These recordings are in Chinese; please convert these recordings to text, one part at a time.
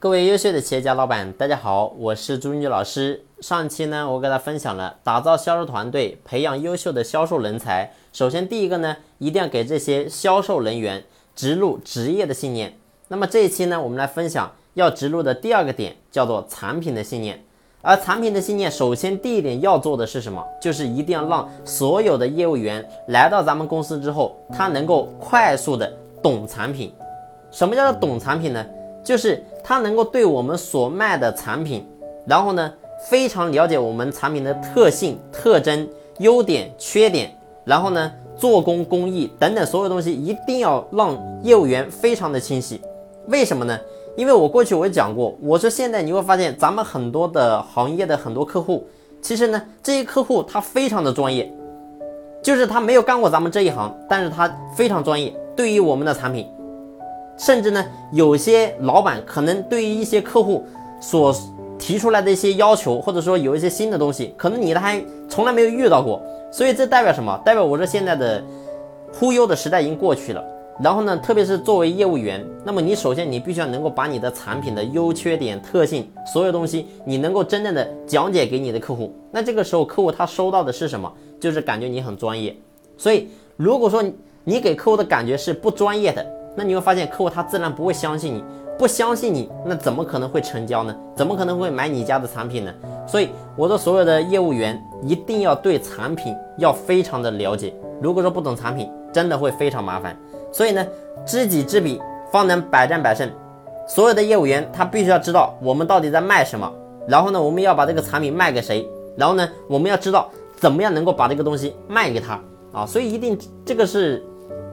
各位优秀的企业家老板，大家好，我是朱军老师。上期呢，我给大家分享了打造销售团队、培养优秀的销售人才。首先，第一个呢，一定要给这些销售人员植入职业的信念。那么这一期呢，我们来分享要植入的第二个点，叫做产品的信念。而产品的信念，首先第一点要做的是什么？就是一定要让所有的业务员来到咱们公司之后，他能够快速的懂产品。什么叫做懂产品呢？就是他能够对我们所卖的产品，然后呢，非常了解我们产品的特性、特征、优点、缺点，然后呢，做工工艺等等所有东西，一定要让业务员非常的清晰。为什么呢？因为我过去我也讲过，我说现在你会发现，咱们很多的行业的很多客户，其实呢，这些客户他非常的专业，就是他没有干过咱们这一行，但是他非常专业，对于我们的产品。甚至呢，有些老板可能对于一些客户所提出来的一些要求，或者说有一些新的东西，可能你还从来没有遇到过。所以这代表什么？代表我说现在的忽悠的时代已经过去了。然后呢，特别是作为业务员，那么你首先你必须要能够把你的产品的优缺点、特性，所有东西你能够真正的讲解给你的客户。那这个时候客户他收到的是什么？就是感觉你很专业。所以如果说你给客户的感觉是不专业的，那你会发现，客户他自然不会相信你，不相信你，那怎么可能会成交呢？怎么可能会买你家的产品呢？所以，我的所有的业务员一定要对产品要非常的了解。如果说不懂产品，真的会非常麻烦。所以呢，知己知彼，方能百战百胜。所有的业务员他必须要知道我们到底在卖什么，然后呢，我们要把这个产品卖给谁，然后呢，我们要知道怎么样能够把这个东西卖给他啊。所以，一定这个是。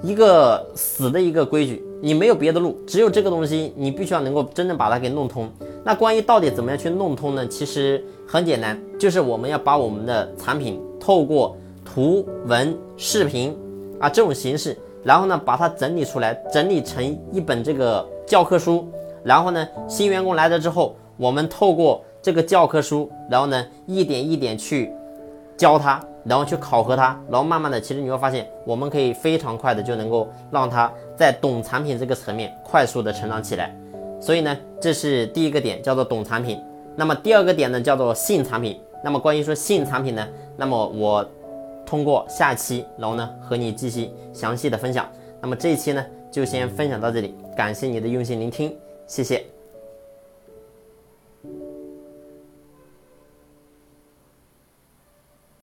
一个死的一个规矩，你没有别的路，只有这个东西，你必须要能够真正把它给弄通。那关于到底怎么样去弄通呢？其实很简单，就是我们要把我们的产品透过图文、视频啊这种形式，然后呢把它整理出来，整理成一本这个教科书。然后呢，新员工来了之后，我们透过这个教科书，然后呢一点一点去教他。然后去考核他，然后慢慢的，其实你会发现，我们可以非常快的就能够让他在懂产品这个层面快速的成长起来。所以呢，这是第一个点，叫做懂产品。那么第二个点呢，叫做信产品。那么关于说信产品呢，那么我通过下期，然后呢和你继续详细的分享。那么这一期呢，就先分享到这里，感谢你的用心聆听，谢谢。